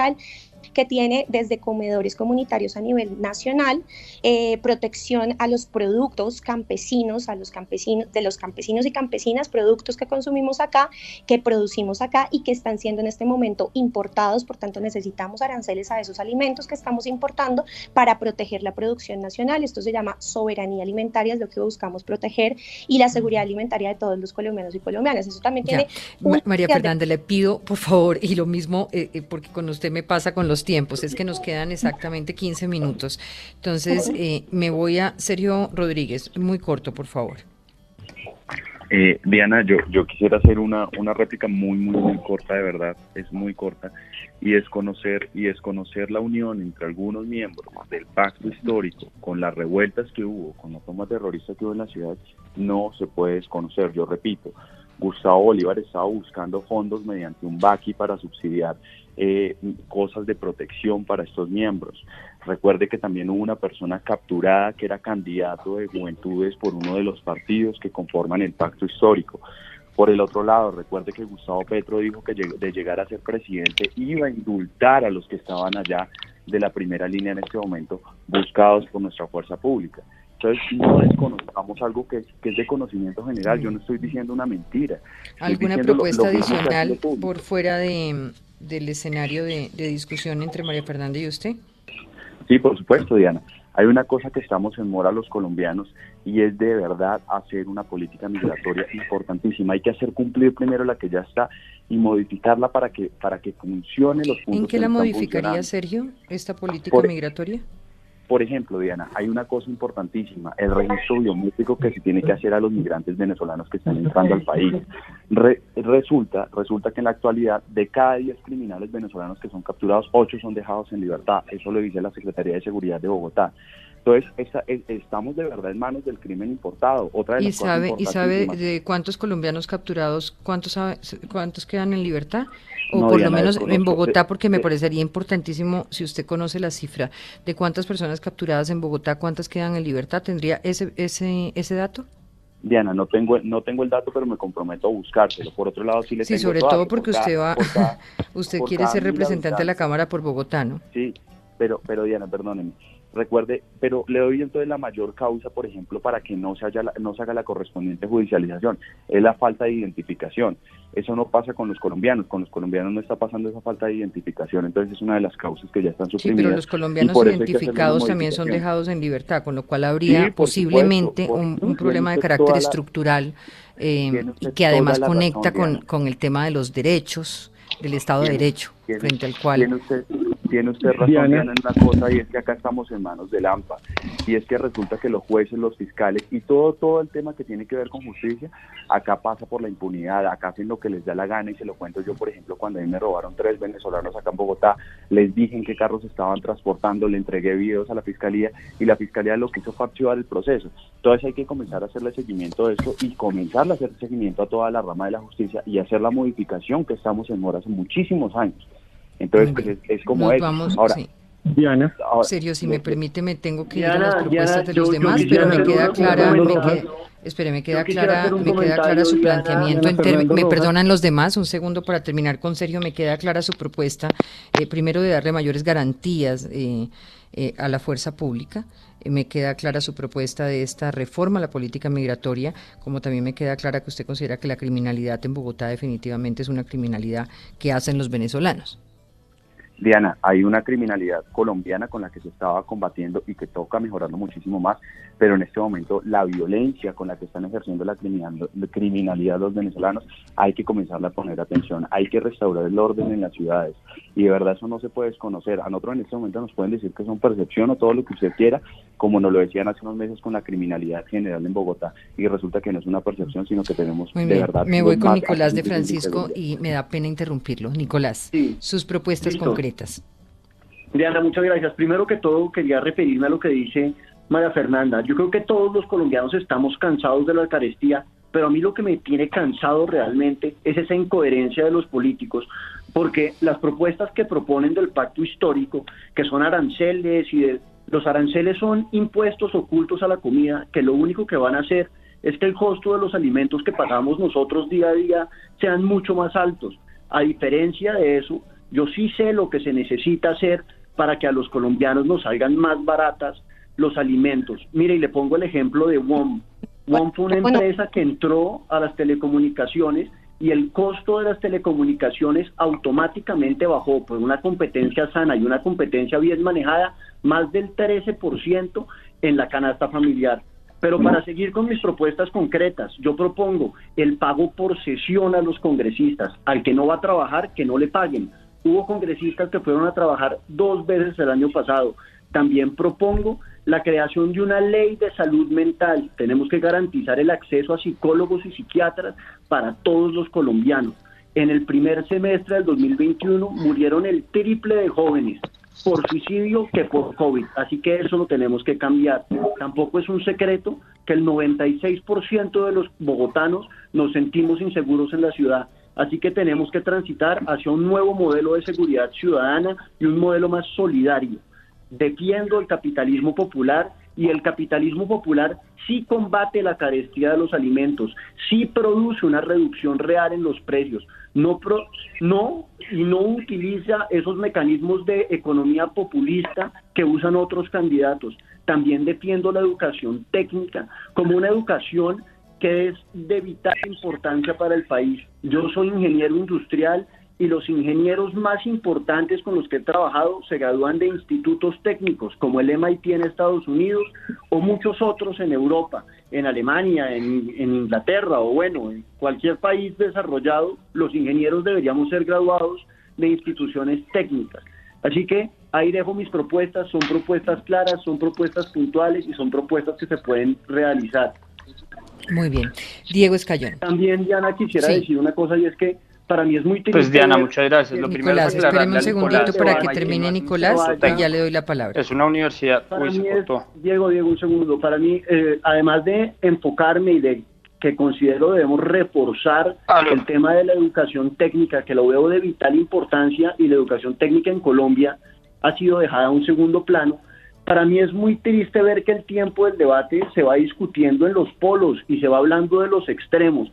que tiene desde comedores comunitarios a nivel nacional, eh, protección a los productos campesinos, a los campesinos, de los campesinos y campesinas, productos que consumimos acá, que producimos acá y que están siendo en este momento importados, por tanto necesitamos aranceles a esos alimentos que estamos importando para proteger la producción nacional. Esto se llama soberanía alimentaria, es lo que buscamos proteger y la seguridad alimentaria de todos los colombianos y colombianas. Eso también tiene... María Fernanda, le pido, por favor, y lo mismo, eh, eh, porque con usted me pasa con los tiempos, es que nos quedan exactamente 15 minutos. Entonces, eh, me voy a Sergio Rodríguez, muy corto, por favor. Eh, Diana, yo, yo quisiera hacer una, una réplica muy, muy, muy corta, de verdad, es muy corta, y es conocer, y es conocer la unión entre algunos miembros del pacto histórico con las revueltas que hubo, con la toma terrorista que hubo en la ciudad, no se puede desconocer. Yo repito, Gustavo Bolívar estaba buscando fondos mediante un BACI para subsidiar eh, cosas de protección para estos miembros. Recuerde que también hubo una persona capturada que era candidato de juventudes por uno de los partidos que conforman el pacto histórico. Por el otro lado, recuerde que Gustavo Petro dijo que de llegar a ser presidente iba a indultar a los que estaban allá de la primera línea en este momento, buscados por nuestra fuerza pública. Entonces, no desconozcamos algo que, es de conocimiento general. Yo no estoy diciendo una mentira. ¿Alguna propuesta adicional por fuera de, del escenario de, discusión entre María Fernanda y usted? Sí, por supuesto, Diana. Hay una cosa que estamos en mora los colombianos y es de verdad hacer una política migratoria importantísima. Hay que hacer cumplir primero la que ya está y modificarla para que para que funcione los puntos. ¿En qué la modificaría, Sergio, esta política migratoria? Por ejemplo, Diana, hay una cosa importantísima, el registro biométrico que se tiene que hacer a los migrantes venezolanos que están entrando al país. resulta, resulta que en la actualidad de cada 10 criminales venezolanos que son capturados, 8 son dejados en libertad. Eso lo dice la Secretaría de Seguridad de Bogotá. Entonces, estamos de verdad en manos del crimen importado. Otra de ¿Y sabe, ¿Y sabe de cuántos colombianos capturados, cuántos, cuántos quedan en libertad? O por lo menos en Bogotá, porque me parecería importantísimo, si usted conoce la cifra de cuántas personas capturadas en Bogotá, cuántas quedan en libertad, ¿tendría ese, ese, ese dato? Diana, no tengo, no tengo el dato, pero me comprometo a buscárselo. Por otro lado, sí le sí, sobre todo porque usted va, usted quiere ser representante de la Cámara por Bogotá, ¿no? Sí, pero, pero Diana, perdóneme. Recuerde, pero le doy entonces la mayor causa, por ejemplo, para que no se, haya no se haga la correspondiente judicialización, es la falta de identificación. Eso no pasa con los colombianos, con los colombianos no está pasando esa falta de identificación, entonces es una de las causas que ya están suprimidas. Sí, pero los colombianos identificados también son dejados en libertad, con lo cual habría posiblemente un, problema de carácter estructural eh, y que además conecta con, con el tema de los derechos, del Estado de Derecho, frente al cual tiene usted razón en una cosa y es que acá estamos en manos del AMPA y es que resulta que los jueces, los fiscales y todo todo el tema que tiene que ver con justicia acá pasa por la impunidad, acá hacen lo que les da la gana y se lo cuento yo por ejemplo cuando a mí me robaron tres venezolanos acá en Bogotá, les dije en qué carros estaban transportando, le entregué videos a la fiscalía y la fiscalía lo que hizo fue archivar el proceso. Entonces hay que comenzar a hacerle seguimiento de esto y comenzar a hacer seguimiento a toda la rama de la justicia y hacer la modificación que estamos en mora hace muchísimos años. Entonces, pues, es, como es. Ahora, Diana. Serio, si me permite, me tengo que ir a las propuestas de los demás, pero me queda clara, me queda, espere, me queda clara, me queda clara su planteamiento. me perdonan los demás, un segundo para terminar con Sergio, me queda clara su propuesta, eh, primero de darle mayores garantías eh, eh, a la fuerza pública. me queda clara su propuesta de esta reforma a la política migratoria, como también me queda clara que usted considera que la criminalidad en Bogotá definitivamente es una criminalidad que hacen los venezolanos. Diana, hay una criminalidad colombiana con la que se estaba combatiendo y que toca mejorarlo muchísimo más, pero en este momento la violencia con la que están ejerciendo la criminalidad los venezolanos hay que comenzarle a poner atención, hay que restaurar el orden en las ciudades y de verdad eso no se puede desconocer. A nosotros en este momento nos pueden decir que son percepción o todo lo que usted quiera, como nos lo decían hace unos meses con la criminalidad general en Bogotá y resulta que no es una percepción, sino que tenemos de verdad. Me voy con Nicolás de Francisco y me da pena interrumpirlo. Nicolás, sus propuestas concretas Diana, muchas gracias. Primero que todo, quería referirme a lo que dice María Fernanda. Yo creo que todos los colombianos estamos cansados de la Eucaristía, pero a mí lo que me tiene cansado realmente es esa incoherencia de los políticos, porque las propuestas que proponen del pacto histórico, que son aranceles y de, los aranceles son impuestos ocultos a la comida, que lo único que van a hacer es que el costo de los alimentos que pagamos nosotros día a día sean mucho más altos. A diferencia de eso, yo sí sé lo que se necesita hacer para que a los colombianos nos salgan más baratas los alimentos. Mire, y le pongo el ejemplo de WOM. WOM fue una empresa que entró a las telecomunicaciones y el costo de las telecomunicaciones automáticamente bajó por una competencia sana y una competencia bien manejada, más del 13% en la canasta familiar. Pero para seguir con mis propuestas concretas, yo propongo el pago por sesión a los congresistas. Al que no va a trabajar, que no le paguen. Hubo congresistas que fueron a trabajar dos veces el año pasado. También propongo la creación de una ley de salud mental. Tenemos que garantizar el acceso a psicólogos y psiquiatras para todos los colombianos. En el primer semestre del 2021 murieron el triple de jóvenes por suicidio que por COVID. Así que eso lo tenemos que cambiar. Tampoco es un secreto que el 96% de los bogotanos nos sentimos inseguros en la ciudad Así que tenemos que transitar hacia un nuevo modelo de seguridad ciudadana y un modelo más solidario. Defiendo el capitalismo popular y el capitalismo popular sí combate la carestía de los alimentos, sí produce una reducción real en los precios, no, no y no utiliza esos mecanismos de economía populista que usan otros candidatos. También defiendo la educación técnica como una educación que es de vital importancia para el país. Yo soy ingeniero industrial y los ingenieros más importantes con los que he trabajado se gradúan de institutos técnicos como el MIT en Estados Unidos o muchos otros en Europa, en Alemania, en, Inglaterra o bueno, en cualquier país desarrollado, los ingenieros deberíamos ser graduados de instituciones técnicas. Así que ahí dejo mis propuestas, son propuestas claras, son propuestas puntuales y son propuestas que se pueden realizar. Muy bien. Diego Escayón. También, Diana, quisiera decir una cosa y es que para mí es muy triste. Pues Diana, muchas gracias. Lo Nicolás, espérame un segundito para que termine Nicolás y ya le doy la palabra. Es una universidad. Para mí Diego, Diego, un segundo. Para mí, eh, además de enfocarme y de que considero debemos reforzar el tema de la educación técnica, que lo veo de vital importancia y la educación técnica en Colombia ha sido dejada a un segundo plano para mí es muy triste ver que el tiempo del debate se va discutiendo en los polos y se va hablando de los extremos,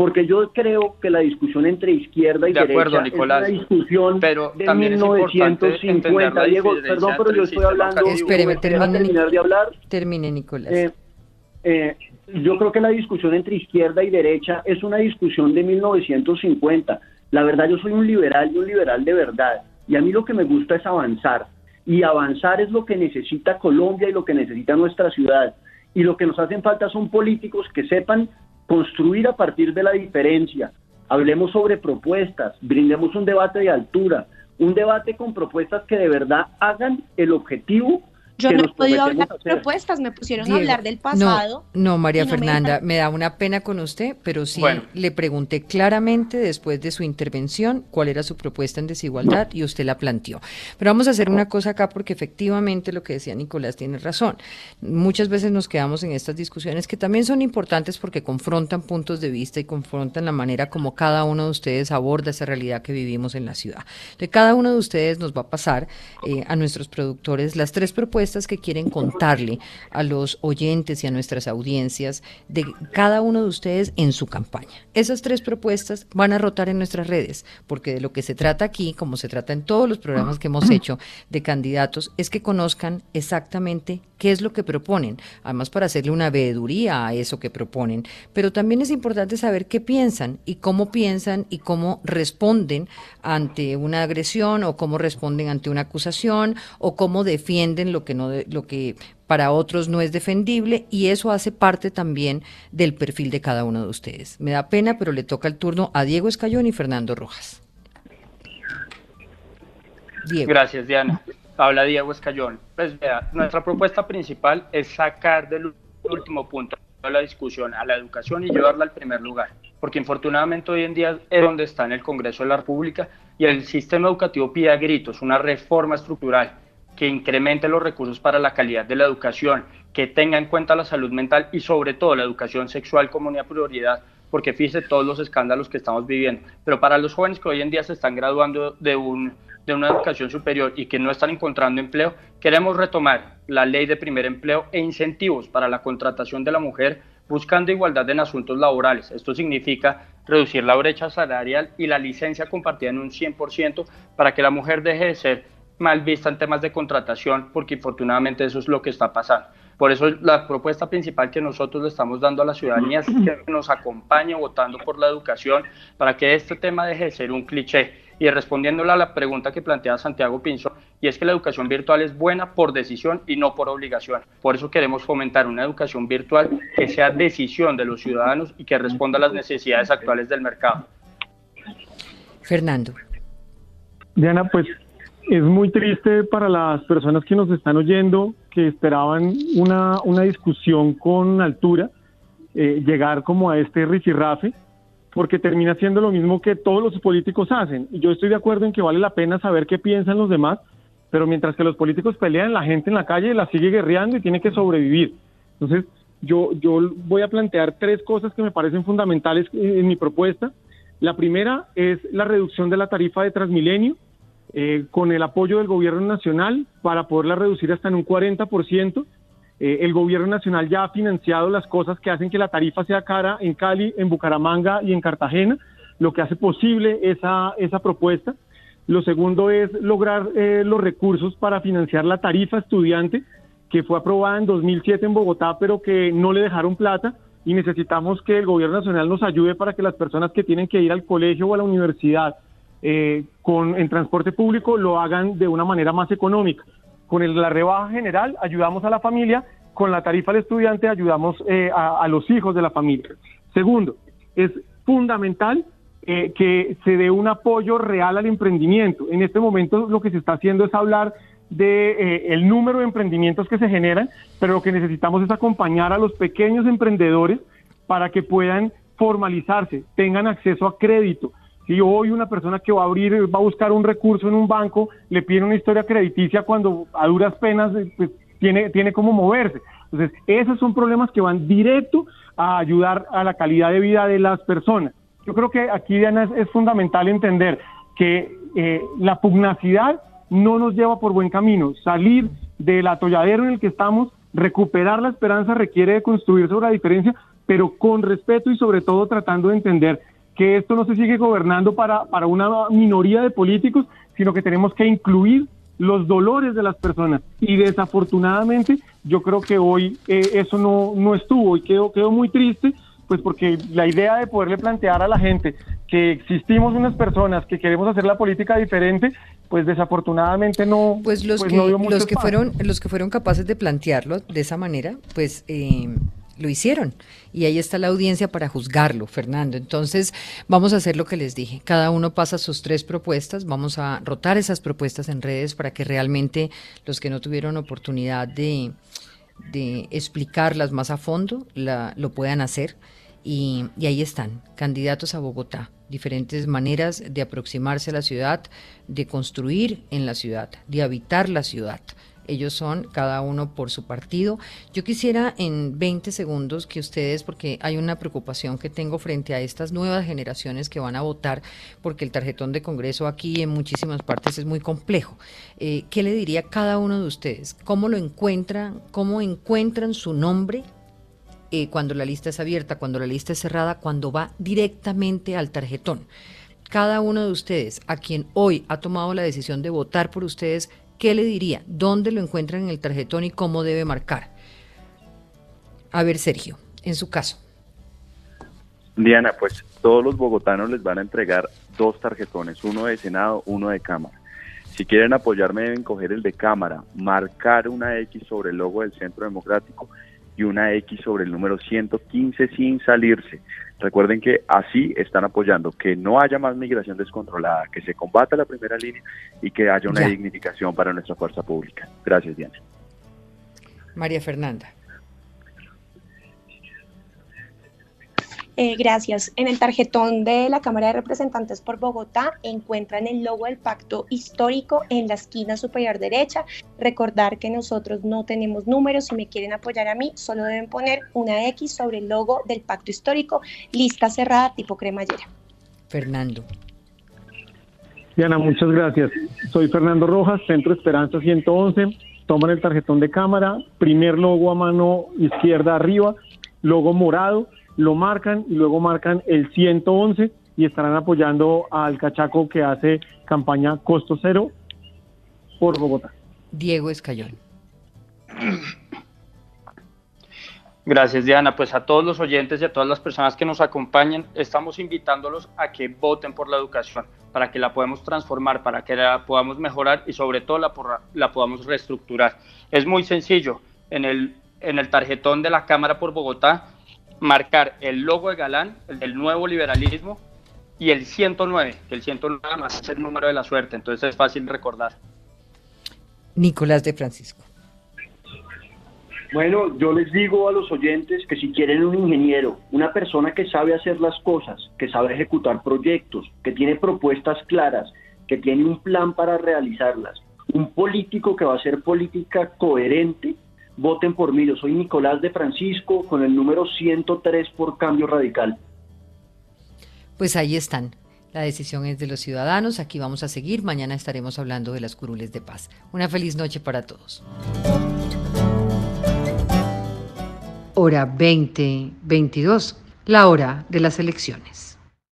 porque yo creo que la discusión entre izquierda y derecha es una discusión pero de 1950. Diego, perdón, pero yo estoy hablando. Espéreme, termine, terminar de hablar. Termine, Nicolás. Eh, eh, yo creo que la discusión entre izquierda y derecha es una discusión de 1950. La verdad, yo soy un liberal y un liberal de verdad. Y a mí lo que me gusta es avanzar y avanzar es lo que necesita Colombia y lo que necesita nuestra ciudad. Y lo que nos hacen falta son políticos que sepan construir a partir de la diferencia. Hablemos sobre propuestas, brindemos un debate de altura, un debate con propuestas que de verdad hagan el objetivo yo no he podido hablar de propuestas, me pusieron a hablar del pasado. No, María Fernanda, me, da una pena con usted, pero sí le pregunté claramente después de su intervención cuál era su propuesta en desigualdad y usted la planteó. Pero vamos a hacer una cosa acá porque efectivamente lo que decía Nicolás tiene razón. Muchas veces nos quedamos en estas discusiones que también son importantes porque confrontan puntos de vista y confrontan la manera como cada uno de ustedes aborda esa realidad que vivimos en la ciudad. De cada uno de ustedes nos va a pasar eh, a nuestros productores las tres propuestas propuestas que quieren contarle a los oyentes y a nuestras audiencias de cada uno de ustedes en su campaña. Esas tres propuestas van a rotar en nuestras redes, porque de lo que se trata aquí, como se trata en todos los programas que hemos hecho de candidatos, es que conozcan exactamente qué es lo que proponen, además para hacerle una veeduría a eso que proponen, pero también es importante saber qué piensan y cómo piensan y cómo responden ante una agresión o cómo responden ante una acusación o cómo defienden lo que no lo que para otros no es defendible y eso hace parte también del perfil de cada uno de ustedes. Me da pena, pero le toca el turno a Diego Escayón y Fernando Rojas. Diego. Gracias, Diana. Habla Diego Escayón. Pues vea, nuestra propuesta principal es sacar del último punto de la discusión a la educación y llevarla al primer lugar, porque infortunadamente hoy en día es donde está en el Congreso de la República y el sistema educativo pide a gritos una reforma estructural que incremente los recursos para la calidad de la educación, que tenga en cuenta la salud mental y sobre todo la educación sexual como una prioridad, porque fíjese todos los escándalos que estamos viviendo. Pero para los jóvenes que hoy en día se están graduando de, un, de una educación superior y que no están encontrando empleo, queremos retomar la ley de primer empleo e incentivos para la contratación de la mujer buscando igualdad en asuntos laborales. Esto significa reducir la brecha salarial y la licencia compartida en un 100% para que la mujer deje de ser mal vista en temas de contratación, porque infortunadamente eso es lo que está pasando. Por eso la propuesta principal que nosotros le estamos dando a la ciudadanía es que nos acompañe votando por la educación para que este tema deje de ser un cliché. Y respondiéndole a la pregunta que plantea Santiago Pinzo, y es que la educación virtual es buena por decisión y no por obligación. Por eso queremos fomentar una educación virtual que sea decisión de los ciudadanos y que responda a las necesidades actuales del mercado. Fernando. Diana, pues es muy triste para las personas que nos están oyendo, que esperaban una, una discusión con altura, eh, llegar como a este rifirrafe, porque termina siendo lo mismo que todos los políticos hacen. Y yo estoy de acuerdo en que vale la pena saber qué piensan los demás, pero mientras que los políticos pelean, la gente en la calle la sigue guerreando y tiene que sobrevivir. Entonces, yo, yo voy a plantear tres cosas que me parecen fundamentales en mi propuesta. La primera es la reducción de la tarifa de Transmilenio eh, con el apoyo del gobierno nacional para poderla reducir hasta en un 40%. Eh, el gobierno nacional ya ha financiado las cosas que hacen que la tarifa sea cara en Cali, en Bucaramanga y en Cartagena, lo que hace posible esa, esa propuesta. Lo segundo es lograr eh, los recursos para financiar la tarifa estudiante, que fue aprobada en 2007 en Bogotá, pero que no le dejaron plata y necesitamos que el gobierno nacional nos ayude para que las personas que tienen que ir al colegio o a la universidad eh, con, en transporte público lo hagan de una manera más económica. Con la rebaja general ayudamos a la familia, con la tarifa al estudiante ayudamos eh, a, los hijos de la familia. Segundo, es fundamental eh, que se dé un apoyo real al emprendimiento. En este momento lo que se está haciendo es hablar de el número de emprendimientos que se generan, pero lo que necesitamos es acompañar a los pequeños emprendedores para que puedan formalizarse, tengan acceso a crédito, si hoy una persona que va a abrir, va a buscar un recurso en un banco, le pide una historia crediticia cuando a duras penas eh, pues, tiene, tiene cómo moverse. Entonces, esos son problemas que van directo a ayudar a la calidad de vida de las personas. Yo creo que aquí, Diana, es, fundamental entender que eh, la pugnacidad no nos lleva por buen camino. Salir del atolladero en el que estamos, recuperar la esperanza requiere de construir sobre la diferencia, pero con respeto y sobre todo tratando de entender que esto no se sigue gobernando para, para una minoría de políticos, sino que tenemos que incluir los dolores de las personas. Y desafortunadamente yo creo que hoy eh, eso no, no estuvo y quedó, quedó muy triste, pues porque la idea de poderle plantear a la gente que existimos unas personas que queremos hacer la política diferente, pues desafortunadamente no. Pues los pues que los que fueron los que fueron capaces de plantearlo de esa manera, pues eh, lo hicieron. Y ahí está la audiencia para juzgarlo, Fernando. Entonces, vamos a hacer lo que les dije. Cada uno pasa sus tres propuestas. Vamos a rotar esas propuestas en redes para que realmente los que no tuvieron oportunidad de, explicarlas más a fondo la, lo puedan hacer. Y, y ahí están, candidatos a Bogotá, diferentes maneras de aproximarse a la ciudad, de construir en la ciudad, de habitar la ciudad Ellos son cada uno por su partido. Yo quisiera en 20 segundos que ustedes, porque hay una preocupación que tengo frente a estas nuevas generaciones que van a votar, porque el tarjetón de Congreso aquí en muchísimas partes es muy complejo. Eh, ¿Qué le diría cada uno de ustedes? ¿Cómo lo encuentran? ¿Cómo encuentran su nombre? Eh, cuando la lista es abierta, cuando la lista es cerrada, cuando va directamente al tarjetón. Cada uno de ustedes, a quien hoy ha tomado la decisión de votar por ustedes, ¿qué le diría? ¿Dónde lo encuentran en el tarjetón y cómo debe marcar? A ver, Sergio, en su caso. Diana, pues todos los bogotanos les van a entregar dos tarjetones, uno de Senado, uno de Cámara. Si quieren apoyarme deben coger el de Cámara, marcar una X sobre el logo del Centro Democrático y una X sobre el número 115 sin salirse. Recuerden que así están apoyando que no haya más migración descontrolada, que se combata la primera línea y que haya una dignificación para nuestra fuerza pública. Gracias, Diana. María Fernanda. Eh, gracias. En el tarjetón de la Cámara de Representantes por Bogotá encuentran el logo del pacto histórico en la esquina superior derecha. Recordar que nosotros no tenemos números. Si me quieren apoyar a mí, solo deben poner una X sobre el logo del pacto histórico. Lista cerrada tipo cremallera. Fernando. Diana, muchas gracias. Soy Fernando Rojas, Centro Esperanza 111. Toman el tarjetón de cámara, primer logo a mano izquierda arriba, logo morado lo marcan y luego marcan el 111 y estarán apoyando al Cachaco que hace campaña costo cero por Bogotá. Diego Escayón. Gracias, Diana. Pues a todos los oyentes y a todas las personas que nos acompañan, estamos invitándolos a que voten por la educación, para que la podamos transformar, para que la podamos mejorar y sobre todo la, la podamos reestructurar. Es muy sencillo. En el, en el tarjetón de la Cámara por Bogotá marcar el logo de Galán, el del nuevo liberalismo, y el 109, que el 109 más es el número de la suerte, entonces es fácil recordar. Nicolás de Francisco. Bueno, yo les digo a los oyentes que si quieren un ingeniero, una persona que sabe hacer las cosas, que sabe ejecutar proyectos, que tiene propuestas claras, que tiene un plan para realizarlas, un político que va a hacer política coherente, voten por mí. Yo soy Nicolás de Francisco con el número 103 por Cambio Radical. Pues ahí están. La decisión es de los ciudadanos. Aquí vamos a seguir. Mañana estaremos hablando de las curules de paz. Una feliz noche para todos. Hora 2022, la hora de las elecciones.